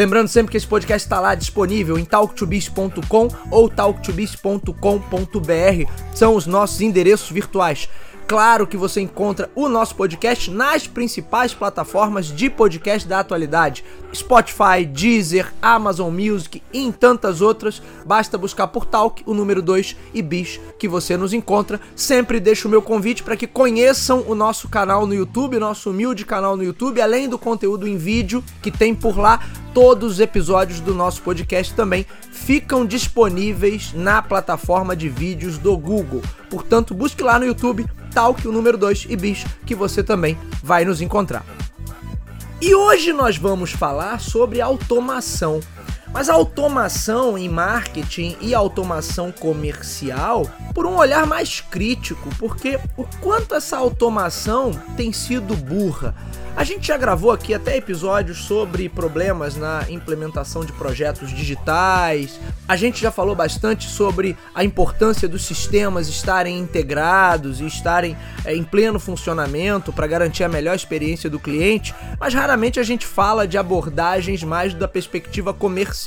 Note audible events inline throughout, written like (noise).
Lembrando sempre que esse podcast está lá disponível em talktobiz.com ou talktobiz.com.br, são os nossos endereços virtuais. Claro que você encontra o nosso podcast nas principais plataformas de podcast da atualidade: Spotify, Deezer, Amazon Music e em tantas outras. Basta buscar por Talk, o número 2 e Bis que você nos encontra. Sempre deixo o meu convite para que conheçam o nosso canal no YouTube, nosso humilde canal no YouTube, além do conteúdo em vídeo que tem por lá. Todos os episódios do nosso podcast também ficam disponíveis na plataforma de vídeos do Google. Portanto, busque lá no YouTube Talk, o número 2 e Bis, que você também vai nos encontrar. E hoje nós vamos falar sobre automação. Mas a automação em marketing e automação comercial por um olhar mais crítico, porque o quanto essa automação tem sido burra. A gente já gravou aqui até episódios sobre problemas na implementação de projetos digitais. A gente já falou bastante sobre a importância dos sistemas estarem integrados e estarem é, em pleno funcionamento para garantir a melhor experiência do cliente, mas raramente a gente fala de abordagens mais da perspectiva comercial.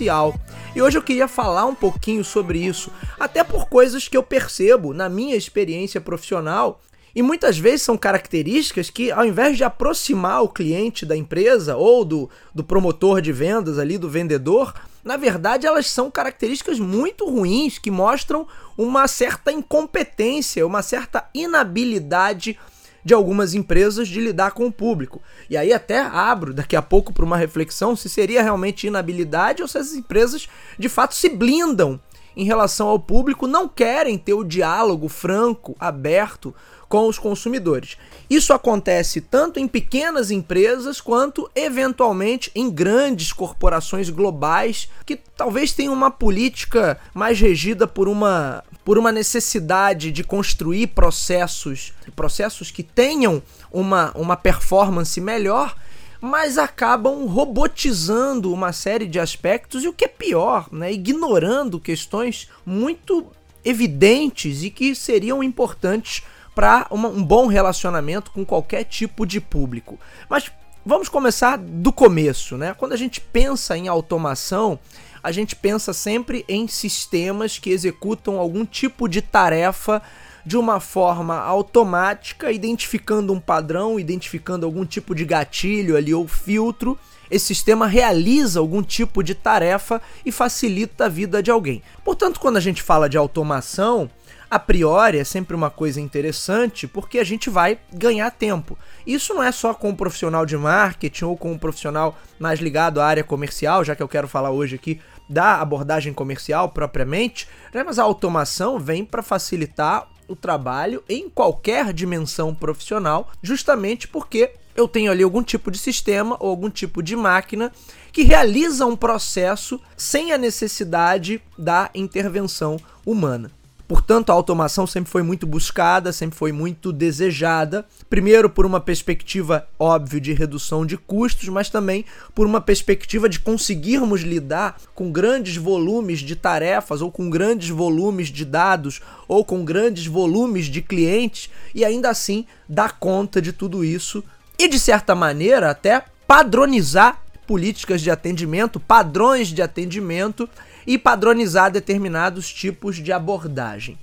E hoje eu queria falar um pouquinho sobre isso, até por coisas que eu percebo na minha experiência profissional e muitas vezes são características que, ao invés de aproximar o cliente da empresa ou do, do promotor de vendas ali, do vendedor, na verdade elas são características muito ruins que mostram uma certa incompetência, uma certa inabilidade de algumas empresas de lidar com o público. E aí até abro daqui a pouco para uma reflexão se seria realmente inabilidade ou se as empresas de fato se blindam em relação ao público, não querem ter o diálogo franco, aberto com os consumidores. Isso acontece tanto em pequenas empresas quanto, eventualmente, em grandes corporações globais que talvez tenham uma política mais regida por uma, por uma necessidade de construir processos, processos que tenham uma, uma performance melhor mas acabam robotizando uma série de aspectos e o que é pior, né, ignorando questões muito evidentes e que seriam importantes para um bom relacionamento com qualquer tipo de público. Mas vamos começar do começo, né? Quando a gente pensa em automação, a gente pensa sempre em sistemas que executam algum tipo de tarefa de uma forma automática, identificando um padrão, identificando algum tipo de gatilho ali ou filtro. Esse sistema realiza algum tipo de tarefa e facilita a vida de alguém. Portanto, quando a gente fala de automação, a priori é sempre uma coisa interessante porque a gente vai ganhar tempo. Isso não é só com um profissional de marketing ou com um profissional mais ligado à área comercial, já que eu quero falar hoje aqui da abordagem comercial propriamente, né? mas a automação vem para facilitar o trabalho em qualquer dimensão profissional, justamente porque eu tenho ali algum tipo de sistema ou algum tipo de máquina que realiza um processo sem a necessidade da intervenção humana. Portanto, a automação sempre foi muito buscada, sempre foi muito desejada. Primeiro, por uma perspectiva, óbvio, de redução de custos, mas também por uma perspectiva de conseguirmos lidar com grandes volumes de tarefas, ou com grandes volumes de dados, ou com grandes volumes de clientes, e ainda assim dar conta de tudo isso e, de certa maneira, até padronizar políticas de atendimento, padrões de atendimento e padronizar determinados tipos de abordagem.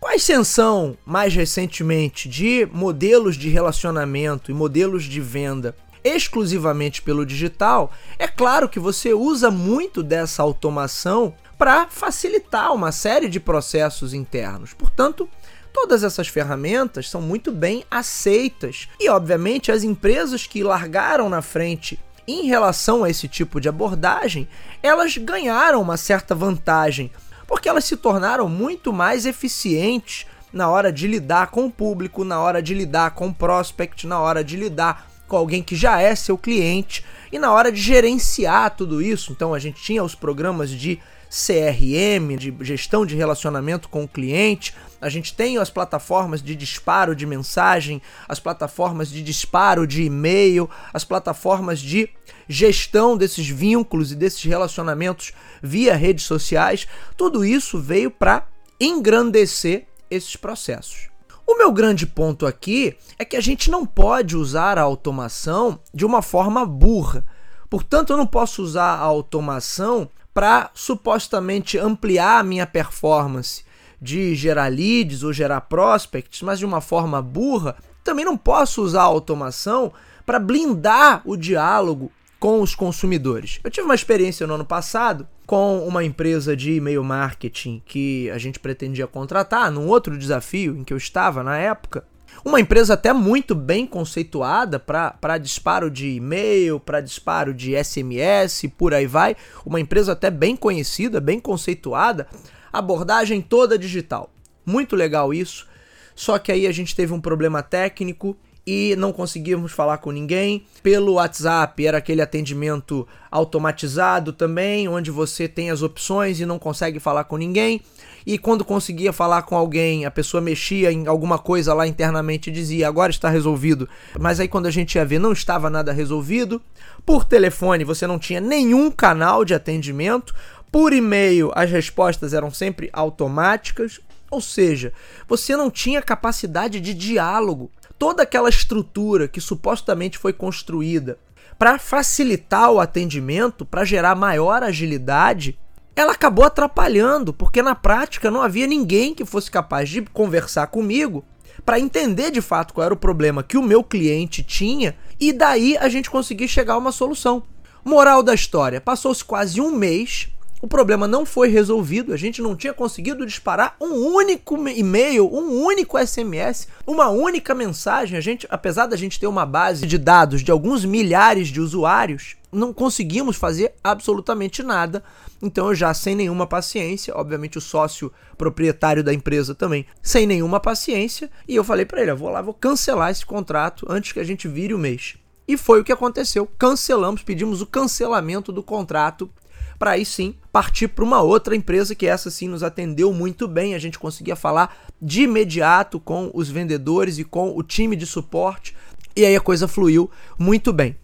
Com a ascensão, mais recentemente, de modelos de relacionamento e modelos de venda exclusivamente pelo digital, é claro que você usa muito dessa automação para facilitar uma série de processos internos. Portanto, todas essas ferramentas são muito bem aceitas e, obviamente, as empresas que largaram na frente em relação a esse tipo de abordagem, elas ganharam uma certa vantagem, porque elas se tornaram muito mais eficientes na hora de lidar com o público, na hora de lidar com o prospect, na hora de lidar com alguém que já é seu cliente e na hora de gerenciar tudo isso. Então a gente tinha os programas de CRM, de gestão de relacionamento com o cliente. A gente tem as plataformas de disparo de mensagem, as plataformas de disparo de e-mail, as plataformas de gestão desses vínculos e desses relacionamentos via redes sociais. Tudo isso veio para engrandecer esses processos. O meu grande ponto aqui é que a gente não pode usar a automação de uma forma burra. Portanto, eu não posso usar a automação para supostamente ampliar a minha performance de gerar leads ou gerar prospects, mas de uma forma burra. Também não posso usar a automação para blindar o diálogo com os consumidores. Eu tive uma experiência no ano passado com uma empresa de e-mail marketing que a gente pretendia contratar, num outro desafio em que eu estava na época. Uma empresa até muito bem conceituada para disparo de e-mail, para disparo de SMS, por aí vai. Uma empresa até bem conhecida, bem conceituada. Abordagem toda digital. Muito legal isso. Só que aí a gente teve um problema técnico e não conseguíamos falar com ninguém. Pelo WhatsApp era aquele atendimento automatizado também, onde você tem as opções e não consegue falar com ninguém. E quando conseguia falar com alguém, a pessoa mexia em alguma coisa lá internamente e dizia: agora está resolvido. Mas aí quando a gente ia ver, não estava nada resolvido. Por telefone você não tinha nenhum canal de atendimento. Por e-mail as respostas eram sempre automáticas. Ou seja, você não tinha capacidade de diálogo toda aquela estrutura que supostamente foi construída para facilitar o atendimento, para gerar maior agilidade, ela acabou atrapalhando, porque na prática não havia ninguém que fosse capaz de conversar comigo para entender de fato qual era o problema que o meu cliente tinha e daí a gente conseguir chegar a uma solução. Moral da história: passou-se quase um mês o problema não foi resolvido, a gente não tinha conseguido disparar um único e-mail, um único SMS, uma única mensagem. A gente, apesar da gente ter uma base de dados de alguns milhares de usuários, não conseguimos fazer absolutamente nada. Então eu já sem nenhuma paciência, obviamente o sócio proprietário da empresa também, sem nenhuma paciência, e eu falei para ele, eu vou lá, vou cancelar esse contrato antes que a gente vire o mês. E foi o que aconteceu. Cancelamos, pedimos o cancelamento do contrato para aí sim partir para uma outra empresa que essa sim nos atendeu muito bem. A gente conseguia falar de imediato com os vendedores e com o time de suporte e aí a coisa fluiu muito bem.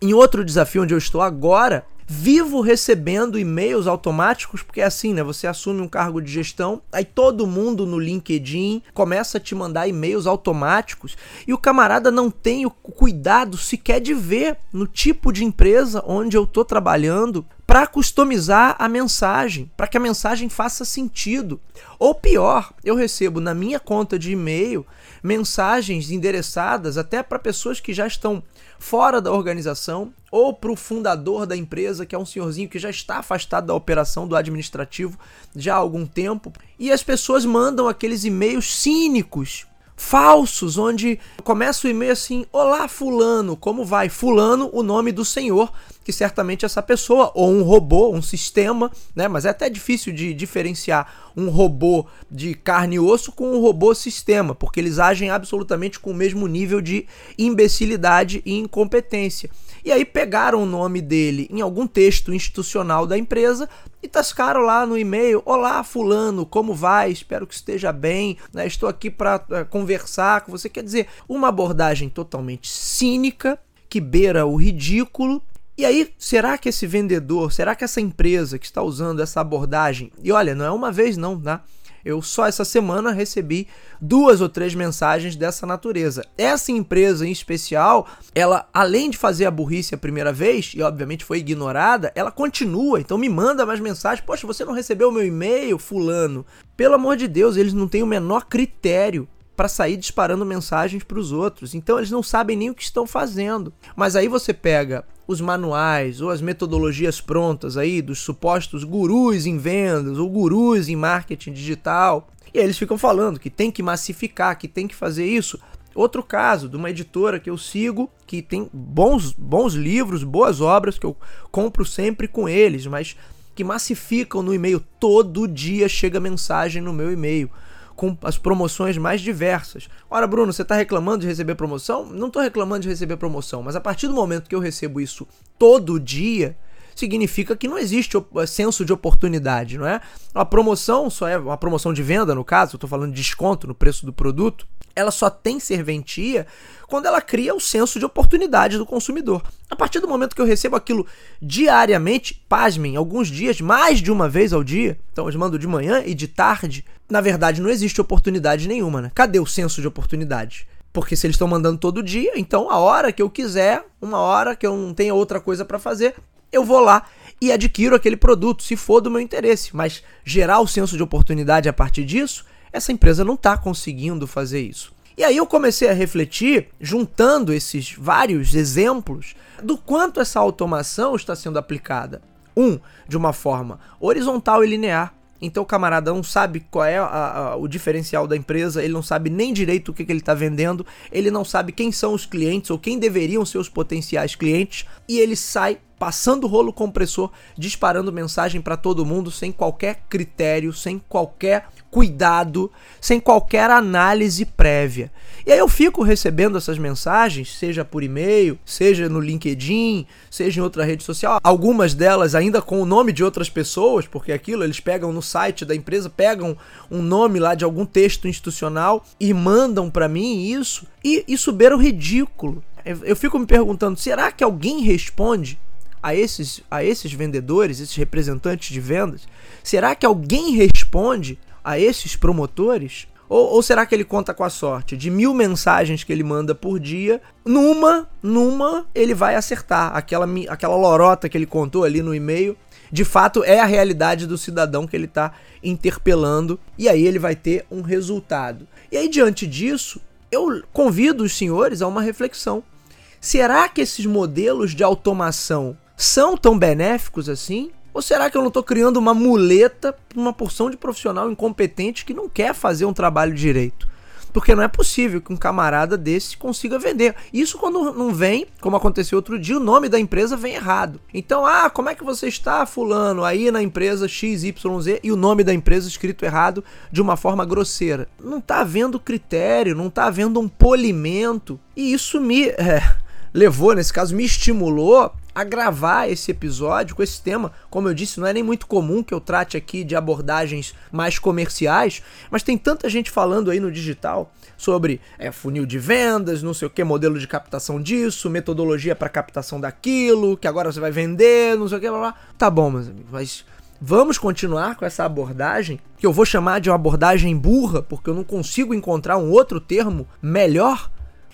Em outro desafio onde eu estou agora, vivo recebendo e-mails automáticos, porque é assim, né? Você assume um cargo de gestão, aí todo mundo no LinkedIn começa a te mandar e-mails automáticos e o camarada não tem o cuidado sequer de ver no tipo de empresa onde eu estou trabalhando para customizar a mensagem, para que a mensagem faça sentido. Ou pior, eu recebo na minha conta de e-mail mensagens endereçadas até para pessoas que já estão fora da organização ou para o fundador da empresa, que é um senhorzinho que já está afastado da operação do administrativo já há algum tempo. E as pessoas mandam aqueles e-mails cínicos falsos, onde começa o e-mail assim: Olá, Fulano, como vai? Fulano, o nome do Senhor, que certamente essa pessoa, ou um robô, um sistema, né? Mas é até difícil de diferenciar um robô de carne e osso com um robô sistema, porque eles agem absolutamente com o mesmo nível de imbecilidade e incompetência. E aí pegaram o nome dele em algum texto institucional da empresa e tascaram lá no e-mail: Olá, Fulano, como vai? Espero que esteja bem. Né? Estou aqui para é, conversar com você. Quer dizer, uma abordagem totalmente cínica que beira o ridículo. E aí, será que esse vendedor, será que essa empresa que está usando essa abordagem, e olha, não é uma vez não, tá? Eu só essa semana recebi duas ou três mensagens dessa natureza. Essa empresa em especial, ela além de fazer a burrice a primeira vez e obviamente foi ignorada, ela continua, então me manda mais mensagens. Poxa, você não recebeu meu e-mail, fulano? Pelo amor de Deus, eles não têm o menor critério para sair disparando mensagens para os outros. Então eles não sabem nem o que estão fazendo. Mas aí você pega os manuais ou as metodologias prontas aí dos supostos gurus em vendas ou gurus em marketing digital. E aí eles ficam falando que tem que massificar, que tem que fazer isso. Outro caso de uma editora que eu sigo, que tem bons, bons livros, boas obras, que eu compro sempre com eles, mas que massificam no e-mail. Todo dia chega mensagem no meu e-mail com as promoções mais diversas. Ora, Bruno, você está reclamando de receber promoção? Não estou reclamando de receber promoção, mas a partir do momento que eu recebo isso todo dia, significa que não existe eh, senso de oportunidade, não é? A promoção só é uma promoção de venda, no caso, estou falando de desconto no preço do produto, ela só tem serventia quando ela cria o senso de oportunidade do consumidor. A partir do momento que eu recebo aquilo diariamente, pasmem, alguns dias, mais de uma vez ao dia, então eu mando de manhã e de tarde, na verdade não existe oportunidade nenhuma, né? Cadê o senso de oportunidade? Porque se eles estão mandando todo dia, então a hora que eu quiser, uma hora que eu não tenha outra coisa para fazer, eu vou lá e adquiro aquele produto, se for do meu interesse. Mas gerar o senso de oportunidade a partir disso, essa empresa não está conseguindo fazer isso. E aí eu comecei a refletir, juntando esses vários exemplos, do quanto essa automação está sendo aplicada. Um, de uma forma horizontal e linear. Então o camarada não sabe qual é a, a, o diferencial da empresa, ele não sabe nem direito o que, que ele está vendendo, ele não sabe quem são os clientes ou quem deveriam ser os potenciais clientes, e ele sai passando o rolo compressor, disparando mensagem para todo mundo sem qualquer critério, sem qualquer cuidado, sem qualquer análise prévia. E aí eu fico recebendo essas mensagens, seja por e-mail, seja no LinkedIn, seja em outra rede social, algumas delas ainda com o nome de outras pessoas, porque aquilo eles pegam no site da empresa, pegam um nome lá de algum texto institucional e mandam para mim isso, e isso beira o ridículo. Eu fico me perguntando, será que alguém responde a esses, a esses vendedores, esses representantes de vendas? Será que alguém responde a esses promotores? Ou, ou, será que ele conta com a sorte? De mil mensagens que ele manda por dia, numa, numa, ele vai acertar. Aquela, aquela lorota que ele contou ali no e-mail, de fato é a realidade do cidadão que ele está interpelando, e aí ele vai ter um resultado. E aí, diante disso, eu convido os senhores a uma reflexão. Será que esses modelos de automação são tão benéficos assim? Ou será que eu não estou criando uma muleta para uma porção de profissional incompetente que não quer fazer um trabalho direito? Porque não é possível que um camarada desse consiga vender. Isso quando não vem, como aconteceu outro dia, o nome da empresa vem errado. Então, ah, como é que você está, fulano, aí na empresa XYZ e o nome da empresa escrito errado de uma forma grosseira? Não está havendo critério, não está havendo um polimento. E isso me é, (laughs) levou, nesse caso, me estimulou a gravar esse episódio com esse tema. Como eu disse, não é nem muito comum que eu trate aqui de abordagens mais comerciais, mas tem tanta gente falando aí no digital sobre é, funil de vendas, não sei o que, modelo de captação disso, metodologia para captação daquilo, que agora você vai vender, não sei o que, blá, blá. Tá bom, meus amigos, mas vamos continuar com essa abordagem, que eu vou chamar de uma abordagem burra, porque eu não consigo encontrar um outro termo melhor.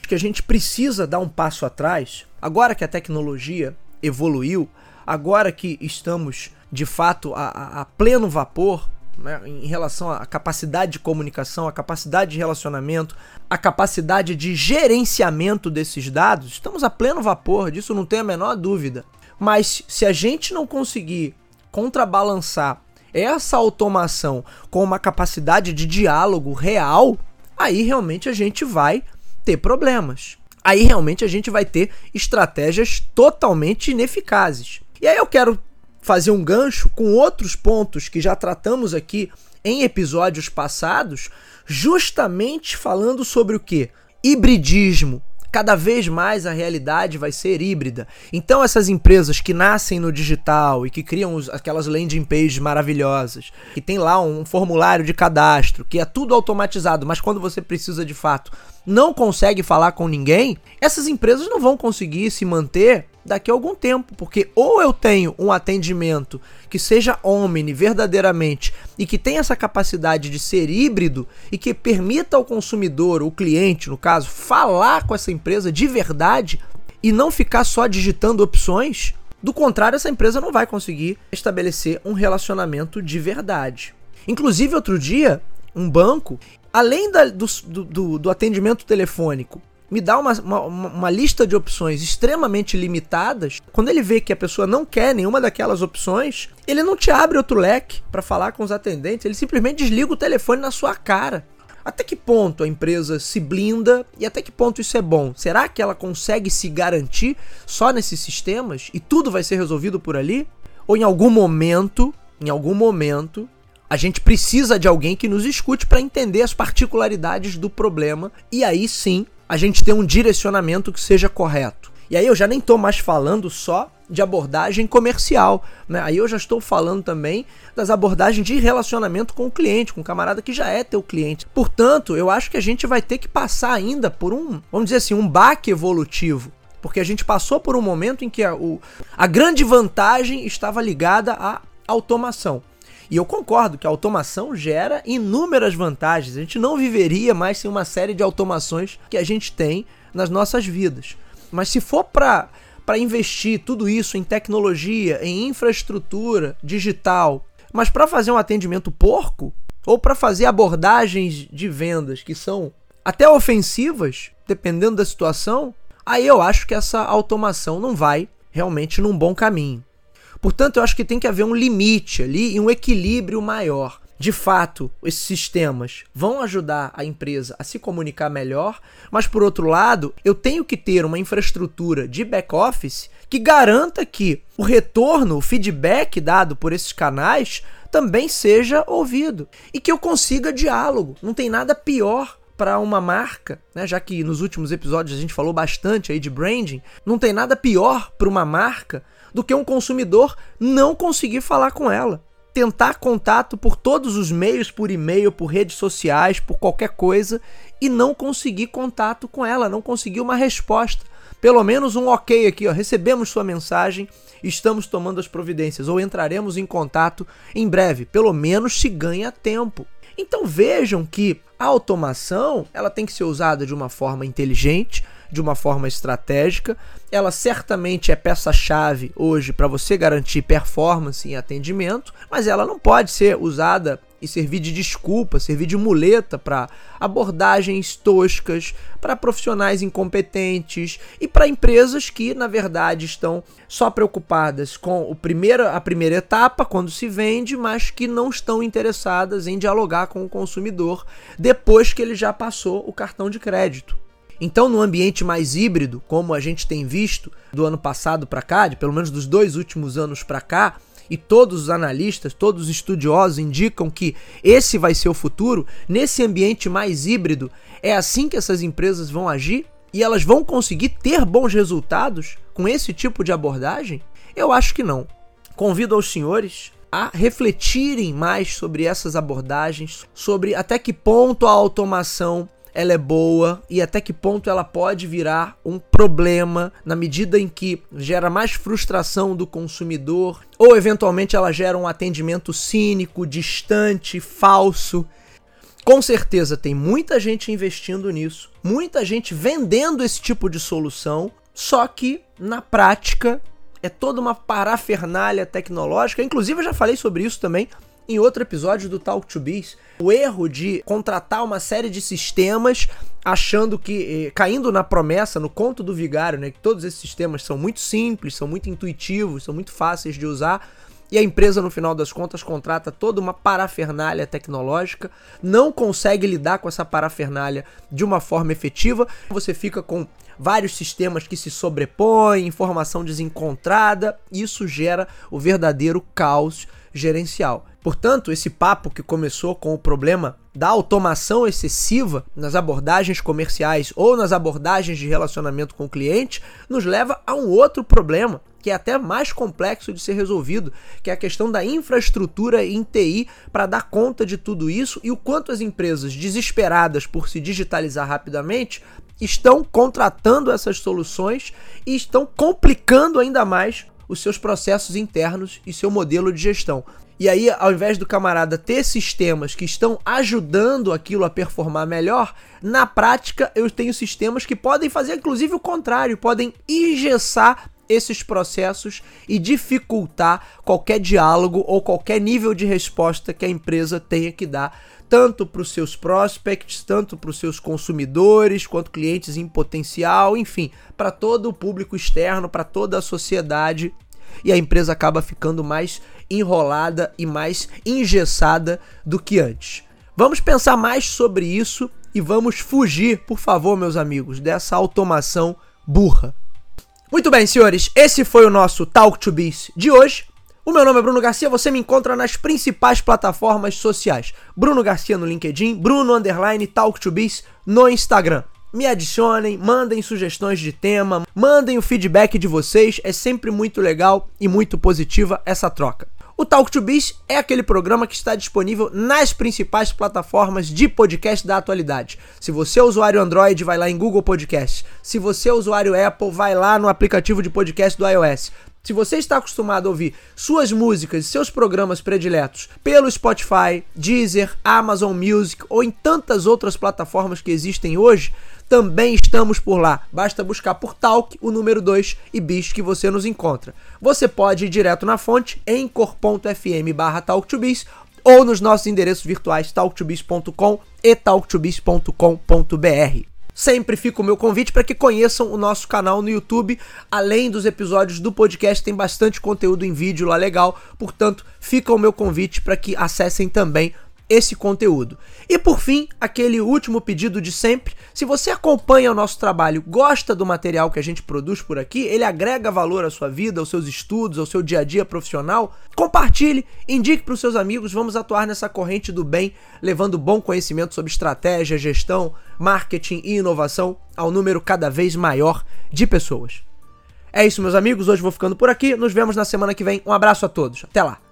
Que a gente precisa dar um passo atrás, agora que a tecnologia evoluiu, agora que estamos de fato a, a, pleno vapor né, em relação à capacidade de comunicação, à capacidade de relacionamento, à capacidade de gerenciamento desses dados, estamos a pleno vapor, disso não tem a menor dúvida. Mas se a gente não conseguir contrabalançar essa automação com uma capacidade de diálogo real, aí realmente a gente vai ter problemas aí realmente a gente vai ter estratégias totalmente ineficazes. E aí eu quero fazer um gancho com outros pontos que já tratamos aqui em episódios passados, justamente falando sobre o que? Hibridismo, cada vez mais a realidade vai ser híbrida. Então essas empresas que nascem no digital e que criam os, aquelas landing pages maravilhosas, que tem lá um formulário de cadastro, que é tudo automatizado, mas quando você precisa de fato não consegue falar com ninguém, essas empresas não vão conseguir se manter daqui a algum tempo, porque ou eu tenho um atendimento que seja omni verdadeiramente e que tenha essa capacidade de ser híbrido e que permita ao consumidor, o cliente, no caso, falar com essa empresa de verdade e não ficar só digitando opções. Do contrário, essa empresa não vai conseguir estabelecer um relacionamento de verdade. Inclusive, outro dia, um banco, além da, do, do, do, atendimento telefônico, me dá uma, uma, uma, lista de opções extremamente limitadas. Quando ele vê que a pessoa não quer nenhuma daquelas opções, ele não te abre outro leque para falar com os atendentes, ele simplesmente desliga o telefone na sua cara. Até que ponto a empresa se blinda e até que ponto isso é bom? Será que ela consegue se garantir só nesses sistemas e tudo vai ser resolvido por ali? Ou em algum momento, em algum momento, a gente precisa de alguém que nos escute para entender as particularidades do problema e aí sim a gente ter um direcionamento que seja correto. E aí eu já nem estou mais falando só de abordagem comercial, né? Aí eu já estou falando também das abordagens de relacionamento com o cliente, com o camarada que já é teu cliente. Portanto, eu acho que a gente vai ter que passar ainda por um, vamos dizer assim, um baque evolutivo. Porque a gente passou por um momento em que a, o, a grande vantagem estava ligada à automação. E eu concordo que a automação gera inúmeras vantagens. A gente não viveria mais sem uma série de automações que a gente tem nas nossas vidas. Mas se for para para investir tudo isso em tecnologia, em infraestrutura digital, mas para fazer um atendimento porco ou para fazer abordagens de vendas que são até ofensivas, dependendo da situação, aí eu acho que essa automação não vai realmente num bom caminho. Portanto, eu acho que tem que haver um limite ali e um equilíbrio maior de fato, esses sistemas vão ajudar a empresa a se comunicar melhor, mas por outro lado, eu tenho que ter uma infraestrutura de back-office que garanta que o retorno, o feedback dado por esses canais também seja ouvido e que eu consiga diálogo. Não tem nada pior para uma marca, né? já que nos últimos episódios a gente falou bastante aí de branding, não tem nada pior para uma marca do que um consumidor não conseguir falar com ela tentar contato por todos os meios, por e-mail, por redes sociais, por qualquer coisa e não conseguir contato com ela, não conseguir uma resposta. Pelo menos um ok aqui, ó, recebemos sua mensagem, estamos tomando as providências ou entraremos em contato em breve. Pelo menos se ganha tempo. Então vejam que a automação, ela tem que ser usada de uma forma inteligente, de uma forma estratégica. Ela certamente é peça-chave hoje para você garantir performance em atendimento, mas ela não pode ser usada e servir de desculpa, servir de muleta para abordagens toscas, para profissionais incompetentes e para empresas que, na verdade, estão só preocupadas com o primeiro, a primeira etapa, quando se vende, mas que não estão interessadas em dialogar com o consumidor depois que ele já passou o cartão de crédito. Então, no ambiente mais híbrido, como a gente tem visto do ano passado para cá, de pelo menos dos dois últimos anos para cá, e todos os analistas, todos os estudiosos indicam que esse vai ser o futuro, nesse ambiente mais híbrido, é assim que essas empresas vão agir e elas vão conseguir ter bons resultados com esse tipo de abordagem? Eu acho que não. Convido aos senhores a refletirem mais sobre essas abordagens, sobre até que ponto a automação ela é boa e até que ponto ela pode virar um problema na medida em que gera mais frustração do consumidor ou eventualmente ela gera um atendimento cínico, distante, falso. Com certeza tem muita gente investindo nisso, muita gente vendendo esse tipo de solução, só que na prática é toda uma parafernália tecnológica. Inclusive eu já falei sobre isso também em outro episódio do Talk to Biz, o erro de contratar uma série de sistemas achando que, eh, caindo na promessa, no conto do vigário, né, que todos esses sistemas são muito simples, são muito intuitivos, são muito fáceis de usar, e a empresa, no final das contas, contrata toda uma parafernália tecnológica, não consegue lidar com essa parafernália de uma forma efetiva, você fica com vários sistemas que se sobrepõem, informação desencontrada, isso gera o verdadeiro caos gerencial. Portanto, esse papo que começou com o problema da automação excessiva nas abordagens comerciais ou nas abordagens de relacionamento com o cliente nos leva a um outro problema, que é até mais complexo de ser resolvido, que é a questão da infraestrutura em TI para dar conta de tudo isso e o quanto as empresas desesperadas por se digitalizar rapidamente estão contratando essas soluções e estão complicando ainda mais os seus processos internos e seu modelo de gestão. E aí, ao invés do camarada ter sistemas que estão ajudando aquilo a performar melhor, na prática eu tenho sistemas que podem fazer inclusive o contrário, podem engessar esses processos e dificultar qualquer diálogo ou qualquer nível de resposta que a empresa tenha que dar, tanto para os seus prospects, tanto para os seus consumidores, quanto clientes em potencial, enfim, para todo o público externo, para toda a sociedade e a empresa acaba ficando mais enrolada e mais engessada do que antes. Vamos pensar mais sobre isso e vamos fugir, por favor, meus amigos, dessa automação burra. Muito bem, senhores, esse foi o nosso Talk to Biz de hoje. O meu nome é Bruno Garcia, você me encontra nas principais plataformas sociais. Bruno Garcia no LinkedIn, Bruno Underline Talk to Biz no Instagram. Me adicionem, mandem sugestões de tema, mandem o feedback de vocês, é sempre muito legal e muito positiva essa troca. O Talk to Biz é aquele programa que está disponível nas principais plataformas de podcast da atualidade. Se você é usuário Android, vai lá em Google Podcast. Se você é usuário Apple, vai lá no aplicativo de podcast do iOS. Se você está acostumado a ouvir suas músicas e seus programas prediletos pelo Spotify, Deezer, Amazon Music ou em tantas outras plataformas que existem hoje, também estamos por lá. Basta buscar por Talk, o número 2 e Bis que você nos encontra. Você pode ir direto na fonte em cor.fm barra talktobis ou nos nossos endereços virtuais talktobis.com e talktobis.com.br. Sempre fica o meu convite para que conheçam o nosso canal no YouTube. Além dos episódios do podcast, tem bastante conteúdo em vídeo lá legal. Portanto, fica o meu convite para que acessem também esse conteúdo. E por fim, aquele último pedido de sempre: se você acompanha o nosso trabalho, gosta do material que a gente produz por aqui, ele agrega valor à sua vida, aos seus estudos, ao seu dia a dia profissional, compartilhe, indique para os seus amigos, vamos atuar nessa corrente do bem, levando bom conhecimento sobre estratégia, gestão, marketing e inovação ao número cada vez maior de pessoas. É isso, meus amigos, hoje vou ficando por aqui, nos vemos na semana que vem. Um abraço a todos. Até lá.